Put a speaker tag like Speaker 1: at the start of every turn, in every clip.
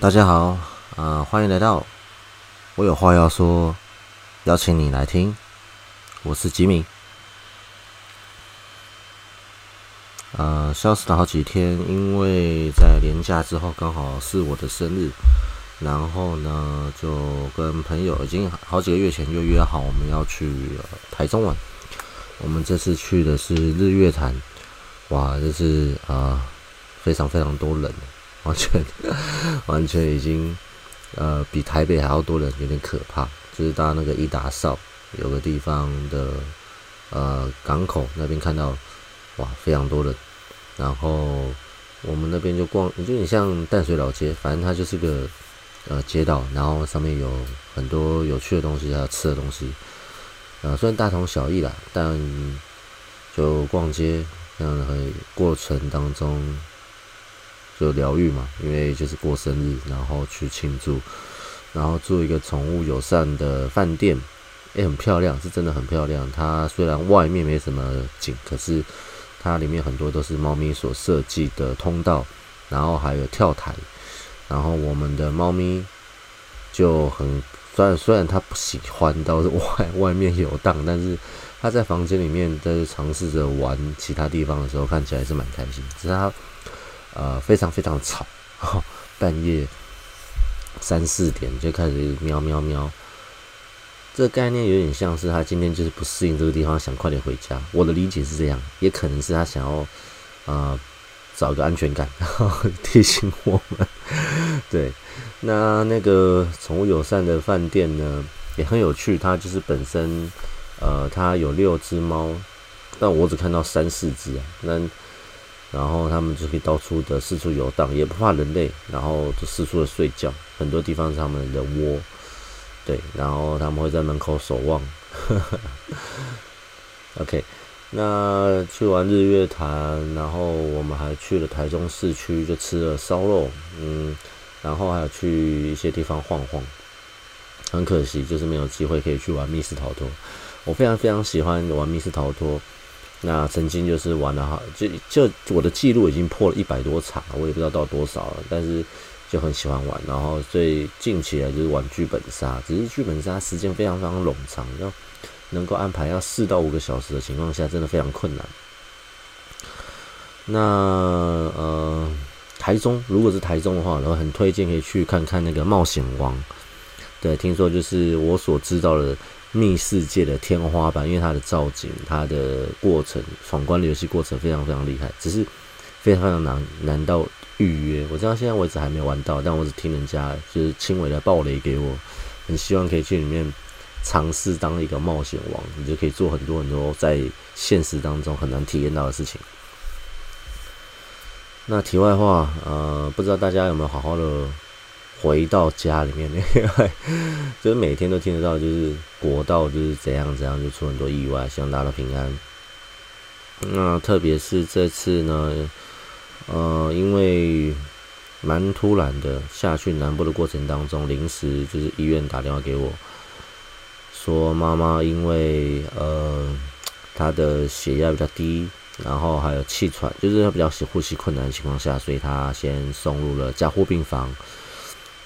Speaker 1: 大家好，啊，欢迎来到我有话要说，邀请你来听。我是吉米。呃，消失了好几天，因为在年假之后刚好是我的生日，然后呢就跟朋友已经好几个月前就约好我们要去台中玩。我们这次去的是日月潭，哇，这是啊非常非常多人。完全，完全已经，呃，比台北还要多人，有点可怕。就是到那个伊达邵有个地方的，呃，港口那边看到，哇，非常多人。然后我们那边就逛，就点像淡水老街，反正它就是个，呃，街道，然后上面有很多有趣的东西，还有吃的东西。呃，虽然大同小异啦，但就逛街这样的过程当中。就疗愈嘛，因为就是过生日，然后去庆祝，然后住一个宠物友善的饭店，也很漂亮，是真的很漂亮。它虽然外面没什么景，可是它里面很多都是猫咪所设计的通道，然后还有跳台，然后我们的猫咪就很虽然虽然它不喜欢到外外面游荡，但是它在房间里面在尝试着玩其他地方的时候，看起来是蛮开心。只是它。呃，非常非常吵，半夜三四点就开始喵喵喵。这概念有点像是他今天就是不适应这个地方，想快点回家。我的理解是这样，也可能是他想要呃找个安全感，然 后提醒我们。对，那那个宠物友善的饭店呢，也很有趣。它就是本身呃，它有六只猫，但我只看到三四只啊。那然后他们就可以到处的四处游荡，也不怕人类，然后就四处的睡觉，很多地方是他们的窝，对，然后他们会在门口守望。OK，那去完日月潭，然后我们还去了台中市区，就吃了烧肉，嗯，然后还有去一些地方晃晃。很可惜，就是没有机会可以去玩密室逃脱。我非常非常喜欢玩密室逃脱。那曾经就是玩了哈，就就我的记录已经破了一百多场，我也不知道到多少了，但是就很喜欢玩。然后最近起来就是玩剧本杀，只是剧本杀时间非常非常冗长，要能够安排要四到五个小时的情况下，真的非常困难。那呃，台中如果是台中的话，然后很推荐可以去看看那个冒险王。对，听说就是我所知道的。密世界的天花板，因为它的造景、它的过程、闯关的游戏过程非常非常厉害，只是非常非常难难到预约。我知道现在为止还没玩到，但我只听人家就是轻微的暴雷给我，很希望可以去里面尝试当一个冒险王，你就可以做很多很多在现实当中很难体验到的事情。那题外话，呃，不知道大家有没有好好的。回到家里面，就是每天都听得到，就是国道就是怎样怎样，就出很多意外，希望大家平安。那特别是这次呢，呃，因为蛮突然的，下去南部的过程当中，临时就是医院打电话给我，说妈妈因为呃她的血压比较低，然后还有气喘，就是她比较呼吸困难的情况下，所以她先送入了加护病房。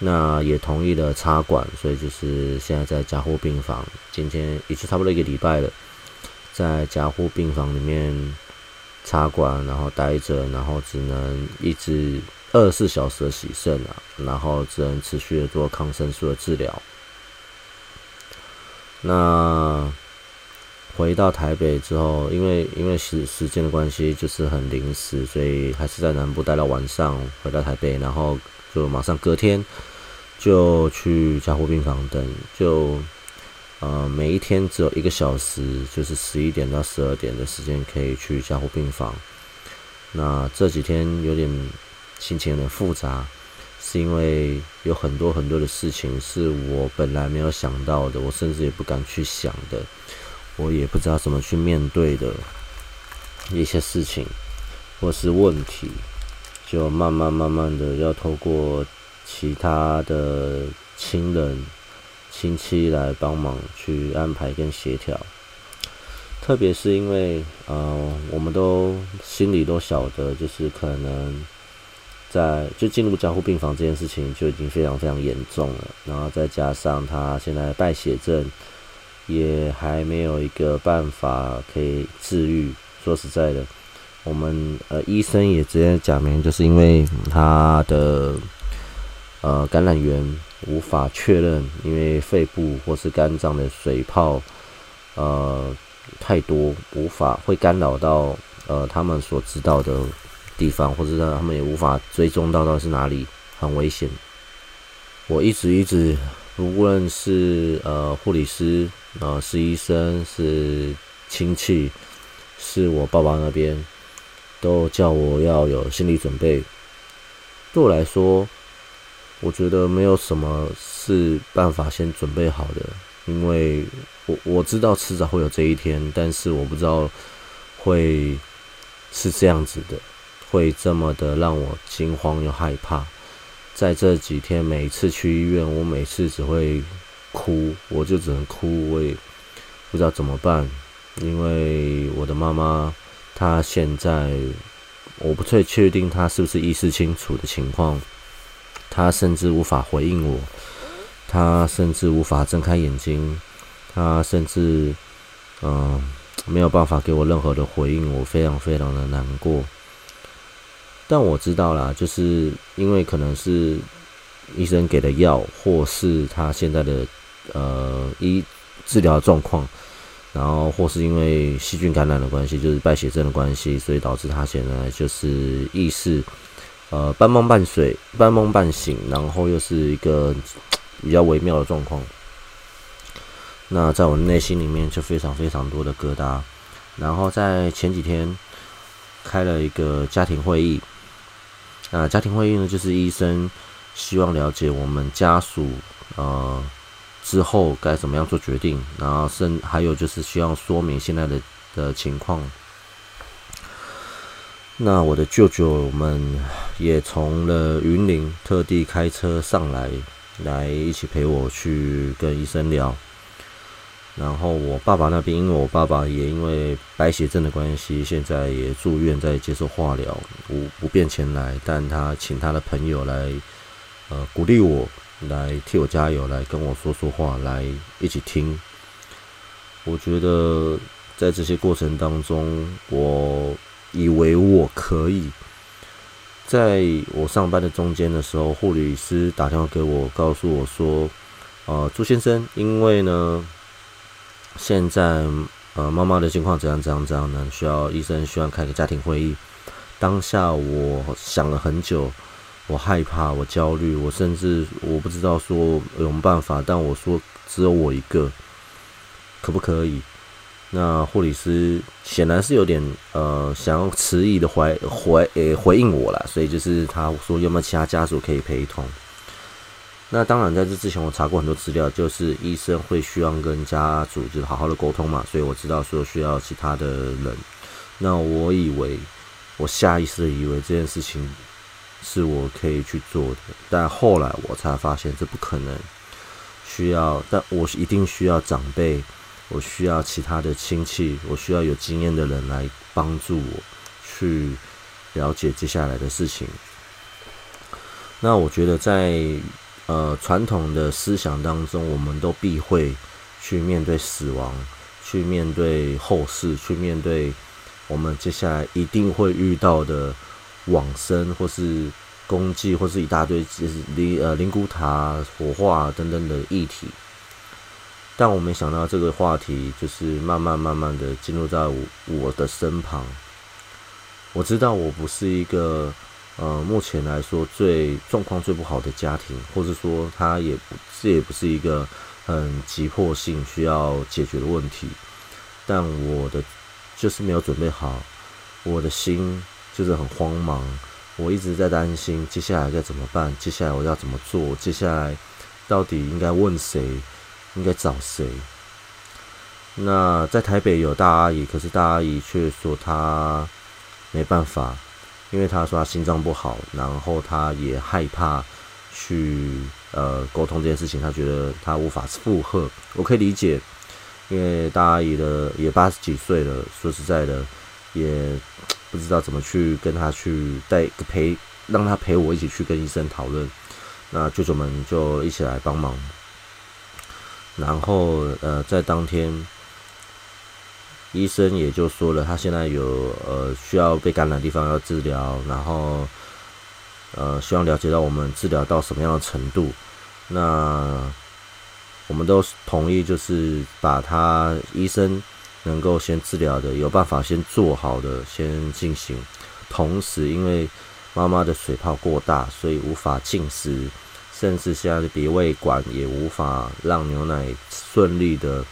Speaker 1: 那也同意了插管，所以就是现在在加护病房，今天已经差不多一个礼拜了，在加护病房里面插管，然后待着，然后只能一直二十四小时的洗肾啊，然后只能持续的做抗生素的治疗。那回到台北之后，因为因为时时间的关系，就是很临时，所以还是在南部待到晚上，回到台北，然后。就马上隔天就去加护病房等，就呃每一天只有一个小时，就是十一点到十二点的时间可以去加护病房。那这几天有点心情有点复杂，是因为有很多很多的事情是我本来没有想到的，我甚至也不敢去想的，我也不知道怎么去面对的一些事情或是问题。就慢慢慢慢的要透过其他的亲人、亲戚来帮忙去安排跟协调，特别是因为呃，我们都心里都晓得，就是可能在就进入加护病房这件事情就已经非常非常严重了，然后再加上他现在败血症，也还没有一个办法可以治愈。说实在的，我们呃医生也直接讲明，就是因为他的呃感染源无法确认，因为肺部或是肝脏的水泡呃太多，无法会干扰到呃他们所知道的。地方，或者他们也无法追踪到到是哪里，很危险。我一直一直，无论是呃护理师，呃是医生，是亲戚，是我爸爸那边，都叫我要有心理准备。对我来说，我觉得没有什么是办法先准备好的，因为我我知道迟早会有这一天，但是我不知道会是这样子的。会这么的让我惊慌又害怕，在这几天每次去医院，我每次只会哭，我就只能哭，我也不知道怎么办，因为我的妈妈他现在我不太确定他是不是意识清楚的情况，他甚至无法回应我，他甚至无法睁开眼睛，他甚至嗯没有办法给我任何的回应，我非常非常的难过。但我知道啦，就是因为可能是医生给的药，或是他现在的呃医治疗状况，然后或是因为细菌感染的关系，就是败血症的关系，所以导致他现在就是意识呃半梦半睡、半梦半醒，然后又是一个比较微妙的状况。那在我内心里面就非常非常多的疙瘩。然后在前几天开了一个家庭会议。那家庭会议呢，就是医生希望了解我们家属呃之后该怎么样做决定，然后甚还有就是希望说明现在的的情况。那我的舅舅们也从了云林特地开车上来，来一起陪我去跟医生聊。然后我爸爸那边，因为我爸爸也因为白血症的关系，现在也住院在接受化疗，不不便前来，但他请他的朋友来，呃，鼓励我，来替我加油，来跟我说说话，来一起听。我觉得在这些过程当中，我以为我可以，在我上班的中间的时候，护理师打电话给我，告诉我说，呃，朱先生，因为呢。现在，呃，妈妈的情况怎样怎样怎样呢？需要医生需要开个家庭会议。当下我想了很久，我害怕，我焦虑，我甚至我不知道说有什么办法。但我说只有我一个，可不可以？那护理师显然是有点呃想要迟疑的回回诶回应我了，所以就是他说有没有其他家属可以陪同？那当然，在这之前我查过很多资料，就是医生会需要跟家属就好好的沟通嘛，所以我知道说需要其他的人。那我以为，我下意识的以为这件事情是我可以去做的，但后来我才发现这不可能，需要，但我一定需要长辈，我需要其他的亲戚，我需要有经验的人来帮助我去了解接下来的事情。那我觉得在。呃，传统的思想当中，我们都避讳去面对死亡，去面对后事，去面对我们接下来一定会遇到的往生，或是功绩，或是一大堆就是灵呃灵骨塔、火化等等的议题。但我没想到这个话题就是慢慢慢慢的进入在我的身旁。我知道我不是一个。呃，目前来说最状况最不好的家庭，或者说他也不这也不是一个很急迫性需要解决的问题，但我的就是没有准备好，我的心就是很慌忙，我一直在担心接下来该怎么办，接下来我要怎么做，接下来到底应该问谁，应该找谁？那在台北有大阿姨，可是大阿姨却说她没办法。因为她说她心脏不好，然后她也害怕去呃沟通这件事情，她觉得她无法负荷。我可以理解，因为大阿姨的也八十几岁了，说实在的，也不知道怎么去跟他去带陪让他陪我一起去跟医生讨论。那舅舅们就一起来帮忙。然后呃，在当天，医生也就说了，他现在有呃需要被感染的地方要治疗，然后呃希望了解到我们治疗到什么样的程度。那我们都同意，就是把他医生能够先治疗的，有办法先做好的先进行。同时，因为妈妈的水泡过大，所以无法进食。甚至现在的鼻胃管也无法让牛奶顺利的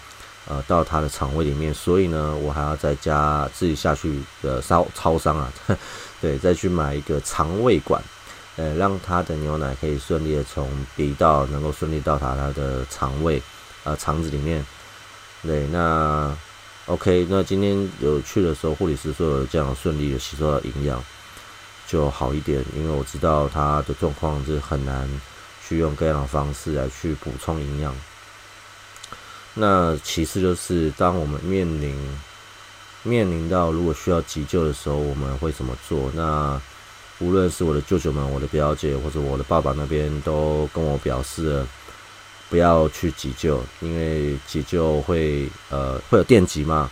Speaker 1: 呃到他的肠胃里面，所以呢，我还要再加自己下去的烧超商啊，对，再去买一个肠胃管，呃，让他的牛奶可以顺利的从鼻道能够顺利到达他的肠胃呃肠子里面。对，那 OK，那今天有去的时候，护理师说有这样顺利的吸收到营养就好一点，因为我知道他的状况是很难。去用各样的方式来去补充营养。那其次就是，当我们面临面临到如果需要急救的时候，我们会怎么做？那无论是我的舅舅们、我的表姐或者我的爸爸那边，都跟我表示不要去急救，因为急救会呃会有电击嘛，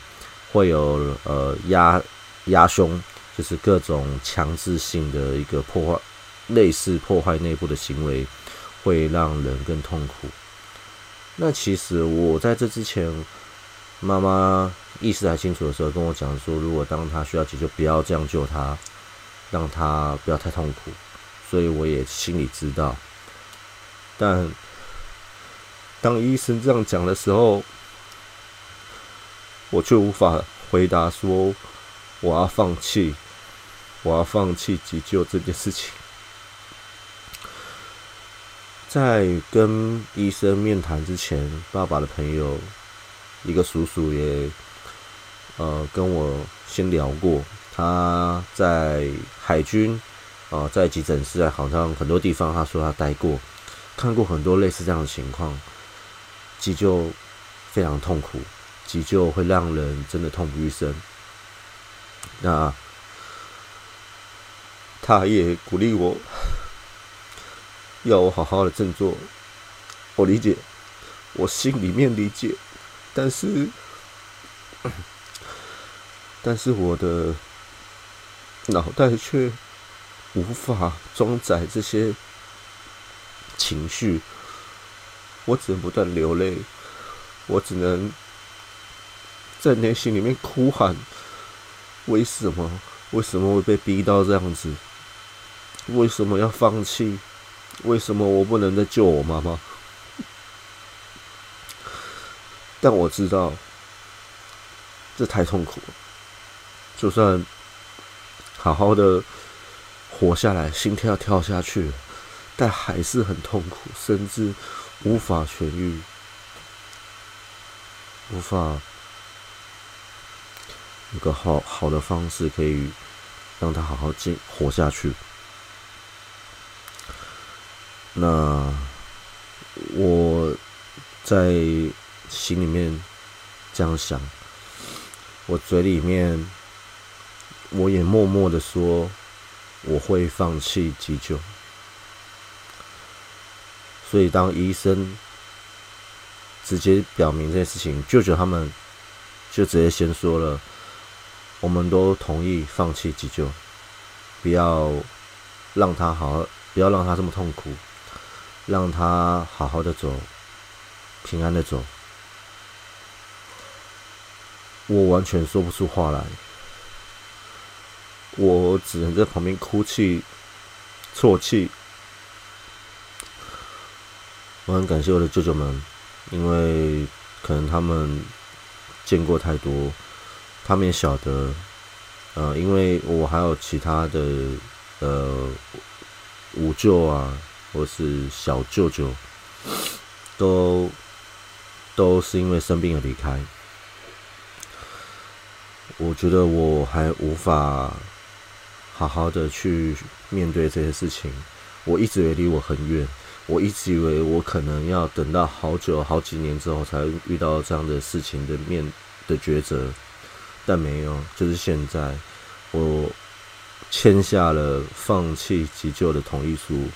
Speaker 1: 会有呃压压胸，就是各种强制性的一个破坏，类似破坏内部的行为。会让人更痛苦。那其实我在这之前，妈妈意识还清楚的时候跟我讲说，如果当他需要急救，不要这样救他，让他不要太痛苦。所以我也心里知道。但当医生这样讲的时候，我却无法回答说我要放弃，我要放弃急救这件事情。在跟医生面谈之前，爸爸的朋友一个叔叔也呃跟我先聊过，他在海军啊，在急诊室啊，好像很多地方他说他待过，看过很多类似这样的情况，急救非常痛苦，急救会让人真的痛不欲生。那他也鼓励我。要我好好的振作，我理解，我心里面理解，但是，但是我的脑袋却无法装载这些情绪，我只能不断流泪，我只能在内心里面哭喊：为什么？为什么会被逼到这样子？为什么要放弃？为什么我不能再救我妈妈？但我知道，这太痛苦了。就算好好的活下来，心跳跳下去，但还是很痛苦，甚至无法痊愈，无法有个好好的方式可以让他好好进活下去。那我在心里面这样想，我嘴里面我也默默的说我会放弃急救。所以当医生直接表明这件事情，舅舅他们就直接先说了，我们都同意放弃急救，不要让他好，不要让他这么痛苦。让他好好的走，平安的走。我完全说不出话来，我只能在旁边哭泣、啜泣。我很感谢我的舅舅们，因为可能他们见过太多，他们也晓得，呃，因为我还有其他的呃五舅啊。或是小舅舅，都都是因为生病而离开。我觉得我还无法好好的去面对这些事情。我一直以为离我很远，我一直以为我可能要等到好久好几年之后才遇到这样的事情的面的抉择，但没有，就是现在，我签下了放弃急救的同意书。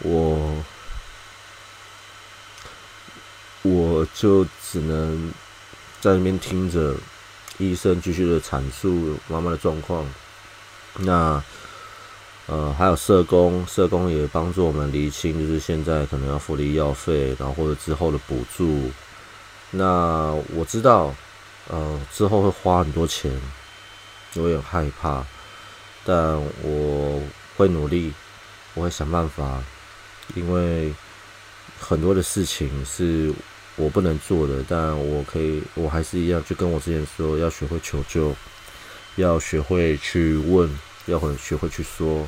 Speaker 1: 我我就只能在那边听着医生继续的阐述妈妈的状况。那呃，还有社工，社工也帮助我们厘清，就是现在可能要付的医药费，然后或者之后的补助。那我知道，呃，之后会花很多钱，我也害怕，但我会努力，我会想办法，因为很多的事情是我不能做的，但我可以，我还是一样，就跟我之前说，要学会求救，要学会去问。要会学会去说。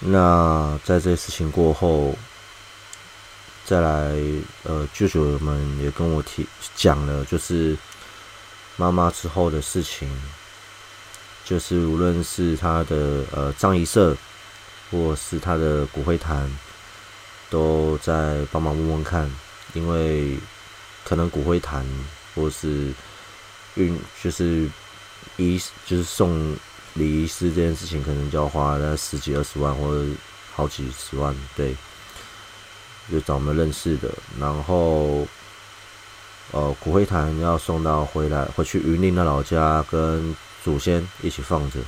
Speaker 1: 那在这些事情过后，再来，呃，舅舅们也跟我提讲了，就是妈妈之后的事情，就是无论是他的呃葬仪社，或是他的骨灰坛，都在帮忙问问看，因为可能骨灰坛或是运，就是一就是送。礼仪师这件事情可能就要花那十几二十万或者好几十万，对，就找我们认识的，然后，呃，骨灰坛要送到回来回去云林的老家跟祖先一起放着，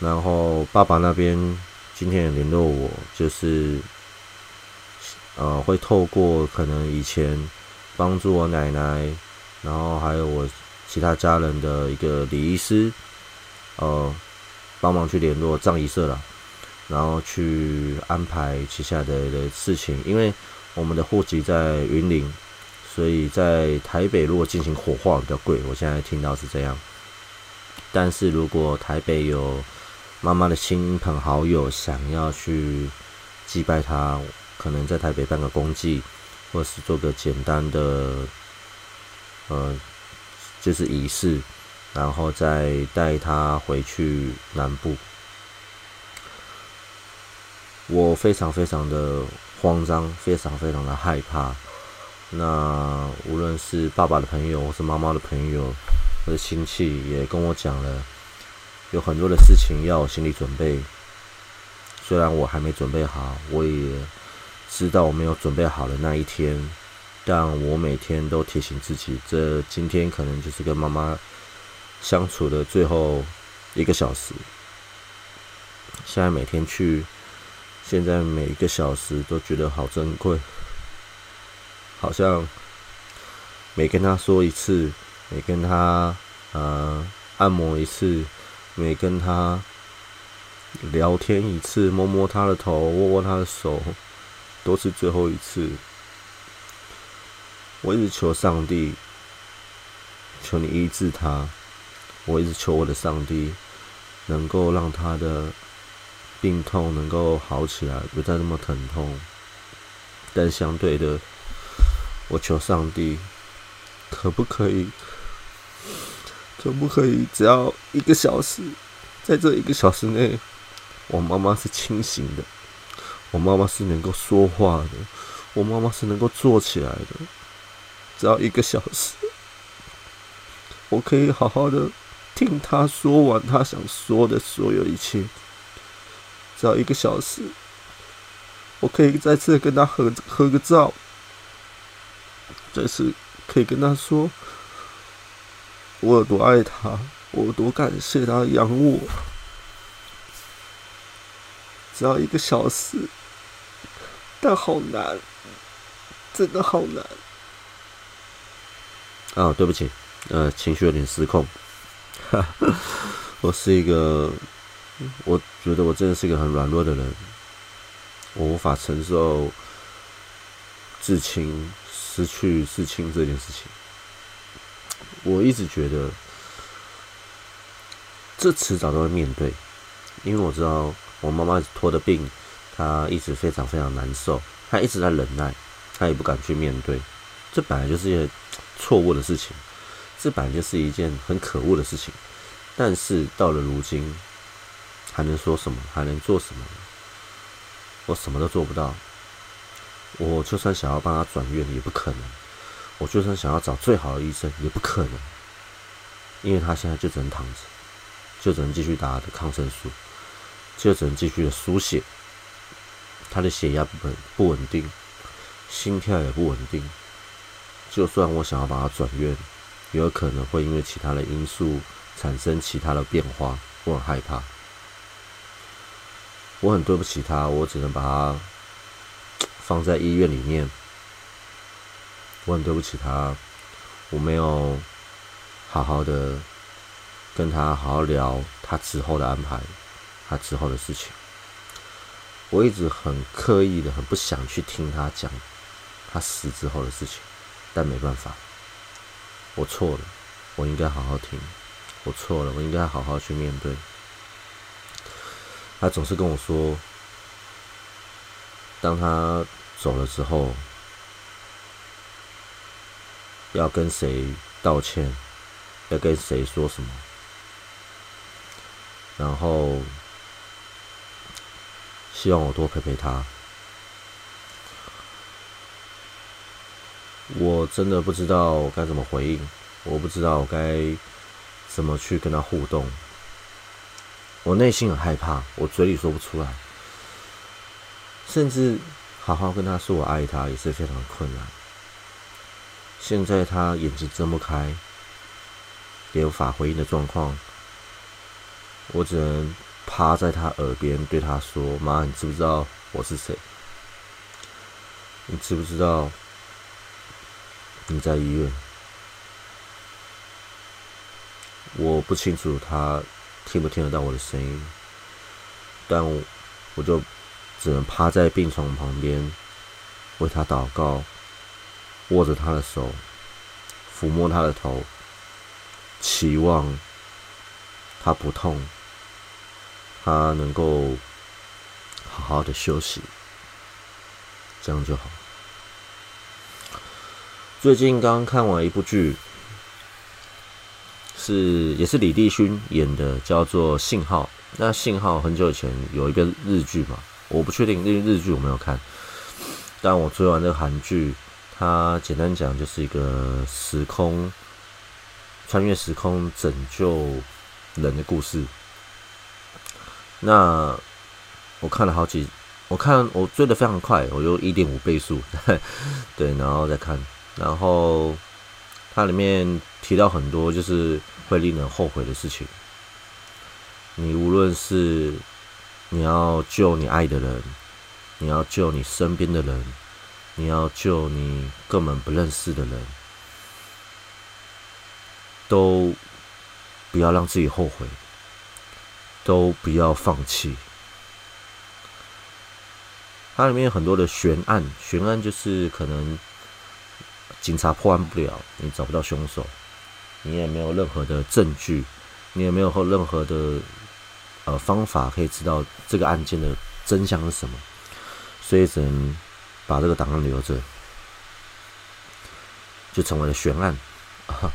Speaker 1: 然后爸爸那边今天也联络我，就是，呃，会透过可能以前帮助我奶奶，然后还有我。其他家人的一个礼仪师，呃，帮忙去联络葬仪社了，然后去安排接下来的事情。因为我们的户籍在云林，所以在台北如果进行火化比较贵。我现在听到是这样。但是如果台北有妈妈的亲朋好友想要去祭拜她，可能在台北办个公祭，或是做个简单的，呃。就是仪式，然后再带他回去南部。我非常非常的慌张，非常非常的害怕。那无论是爸爸的朋友，或是妈妈的朋友，或者亲戚，也跟我讲了，有很多的事情要心理准备。虽然我还没准备好，我也知道我没有准备好的那一天。但我每天都提醒自己，这今天可能就是跟妈妈相处的最后一个小时。现在每天去，现在每一个小时都觉得好珍贵，好像每跟他说一次，每跟他呃按摩一次，每跟他聊天一次，摸摸他的头，握握他的手，都是最后一次。我一直求上帝，求你医治他。我一直求我的上帝，能够让他的病痛能够好起来，不再那么疼痛。但相对的，我求上帝，可不可以，可不可以，只要一个小时，在这一个小时内，我妈妈是清醒的，我妈妈是能够说话的，我妈妈是能够坐起来的。只要一个小时，我可以好好的听他说完他想说的所有一切。只要一个小时，我可以再次跟他合合个照，再次可以跟他说我有多爱他，我有多感谢他养我。只要一个小时，但好难，真的好难。啊，对不起，呃，情绪有点失控。我是一个，我觉得我真的是一个很软弱的人，我无法承受至亲失去至亲这件事情。我一直觉得，这迟早都会面对，因为我知道我妈妈拖的病，她一直非常非常难受，她一直在忍耐，她也不敢去面对，这本来就是一件。错误的事情，这本来就是一件很可恶的事情。但是到了如今，还能说什么？还能做什么？我什么都做不到。我就算想要帮他转院，也不可能。我就算想要找最好的医生，也不可能。因为他现在就只能躺着。就只能继续打他的抗生素，就只能继续的输血。他的血压不稳不稳定，心跳也不稳定。就算我想要把他转院，也有可能会因为其他的因素产生其他的变化。我很害怕，我很对不起他，我只能把他放在医院里面。我很对不起他，我没有好好的跟他好好聊他之后的安排，他之后的事情。我一直很刻意的，很不想去听他讲他死之后的事情，但没办法，我错了，我应该好好听，我错了，我应该好好去面对。他总是跟我说，当他走了之后，要跟谁道歉，要跟谁说什么，然后。希望我多陪陪他。我真的不知道该怎么回应，我不知道该怎么去跟他互动。我内心很害怕，我嘴里说不出来，甚至好好跟他说我爱他也是非常困难。现在他眼睛睁不开，也无法回应的状况，我只能。趴在他耳边对他说：“妈，你知不知道我是谁？你知不知道你在医院？我不清楚他听不听得到我的声音，但我就只能趴在病床旁边为他祷告，握着他的手，抚摸他的头，期望他不痛。”他能够好好的休息，这样就好。最近刚看完一部剧，是也是李帝勋演的，叫做《信号》。那《信号》很久以前有一个日剧嘛，我不确定那日剧我没有看，但我追完这个韩剧，它简单讲就是一个时空穿越时空拯救人的故事。那我看了好几，我看我追的非常快，我用一点五倍速，对，然后再看，然后它里面提到很多就是会令人后悔的事情。你无论是你要救你爱的人，你要救你身边的人，你要救你根本不认识的人，都不要让自己后悔。都不要放弃。它里面有很多的悬案，悬案就是可能警察破案不了，你找不到凶手，你也没有任何的证据，你也没有任何的呃方法可以知道这个案件的真相是什么，所以只能把这个档案留着，就成为了悬案。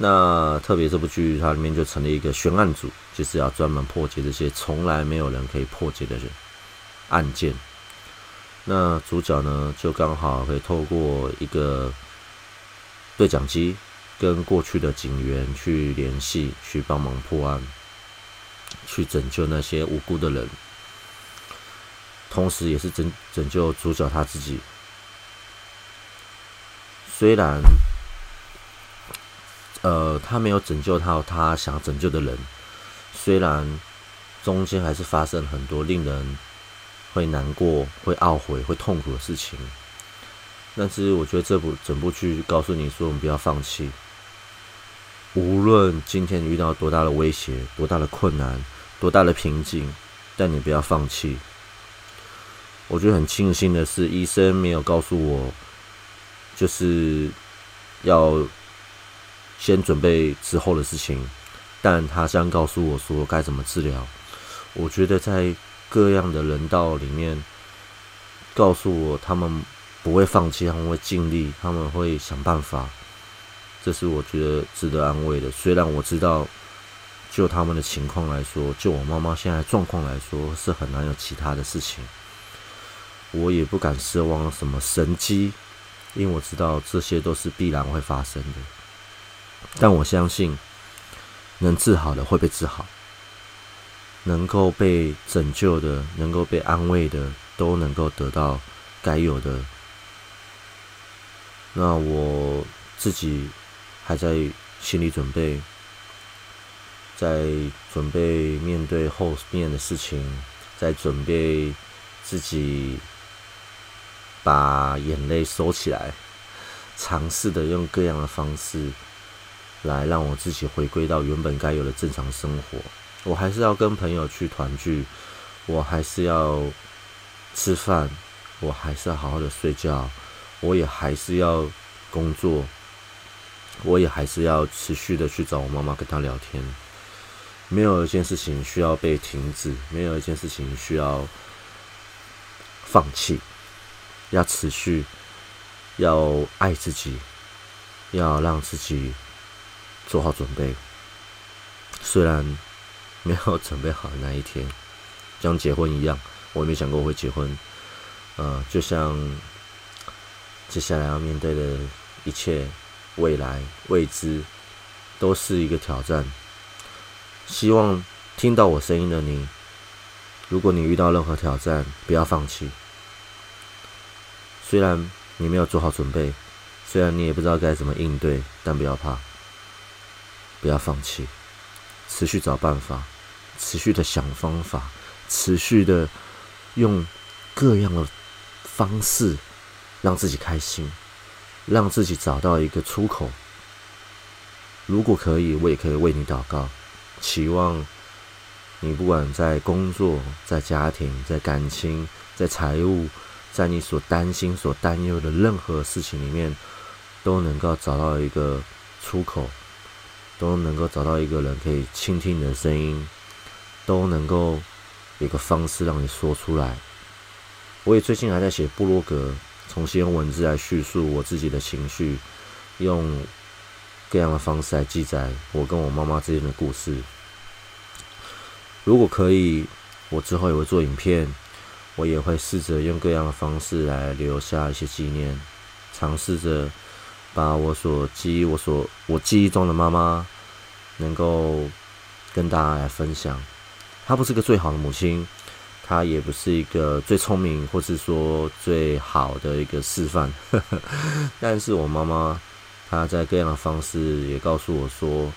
Speaker 1: 那特别这部剧，它里面就成立一个悬案组，就是要专门破解这些从来没有人可以破解的人案件。那主角呢，就刚好可以透过一个对讲机，跟过去的警员去联系，去帮忙破案，去拯救那些无辜的人，同时也是拯拯救主角他自己。虽然。呃，他没有拯救到他想拯救的人，虽然中间还是发生很多令人会难过、会懊悔、会痛苦的事情，但是我觉得这部整部剧告诉你说，我们不要放弃，无论今天遇到多大的威胁、多大的困难、多大的瓶颈，但你不要放弃。我觉得很庆幸的是，医生没有告诉我，就是要。先准备之后的事情，但他将告诉我说该怎么治疗。我觉得在各样的人道里面，告诉我他们不会放弃，他们会尽力，他们会想办法。这是我觉得值得安慰的。虽然我知道，就他们的情况来说，就我妈妈现在状况来说，是很难有其他的事情。我也不敢奢望什么神机，因为我知道这些都是必然会发生的。但我相信，能治好的会被治好，能够被拯救的、能够被安慰的，都能够得到该有的。那我自己还在心理准备，在准备面对后面的事情，在准备自己把眼泪收起来，尝试的用各样的方式来让我自己回归到原本该有的正常生活。我还是要跟朋友去团聚，我还是要吃饭，我还是要好好的睡觉，我也还是要工作，我也还是要持续的去找我妈妈跟她聊天。没有一件事情需要被停止，没有一件事情需要放弃，要持续，要爱自己，要让自己做好准备。虽然。没有准备好的那一天，像结婚一样，我也没想过会结婚。呃，就像接下来要面对的一切未来未知，都是一个挑战。希望听到我声音的你，如果你遇到任何挑战，不要放弃。虽然你没有做好准备，虽然你也不知道该怎么应对，但不要怕，不要放弃。持续找办法，持续的想方法，持续的用各样的方式让自己开心，让自己找到一个出口。如果可以，我也可以为你祷告，期望你不管在工作、在家庭、在感情、在财务，在你所担心、所担忧的任何事情里面，都能够找到一个出口。都能够找到一个人可以倾听你的声音，都能够有个方式让你说出来。我也最近还在写部落格，重新用文字来叙述我自己的情绪，用各样的方式来记载我跟我妈妈之间的故事。如果可以，我之后也会做影片，我也会试着用各样的方式来留下一些纪念，尝试着。把我所记忆、我所我记忆中的妈妈，能够跟大家来分享。她不是个最好的母亲，他也不是一个最聪明或是说最好的一个示范。但是我妈妈，她在各样的方式也告诉我说，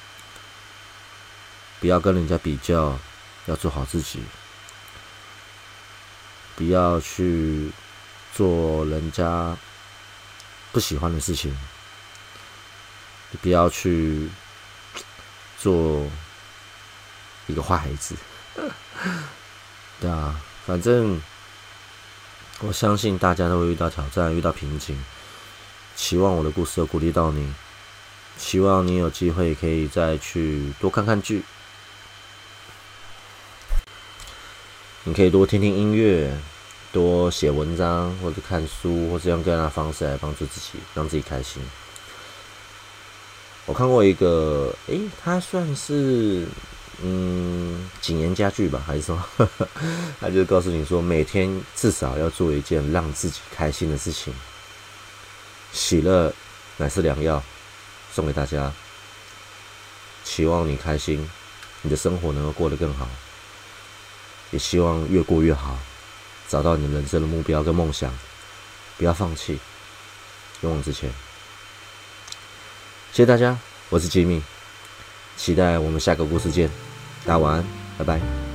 Speaker 1: 不要跟人家比较，要做好自己，不要去做人家不喜欢的事情。不要去做一个坏孩子，对啊，反正我相信大家都会遇到挑战，遇到瓶颈。希望我的故事有鼓励到你，希望你有机会可以再去多看看剧，你可以多听听音乐，多写文章，或者看书，或者用各样的方式来帮助自己，让自己开心。我看过一个，诶，他算是嗯谨言家具吧，还是说，他就告诉你说，每天至少要做一件让自己开心的事情，喜乐乃是良药，送给大家，期望你开心，你的生活能够过得更好，也希望越过越好，找到你人生的目标跟梦想，不要放弃，勇往直前。谢谢大家，我是吉米，期待我们下个故事见，大家晚安，拜拜。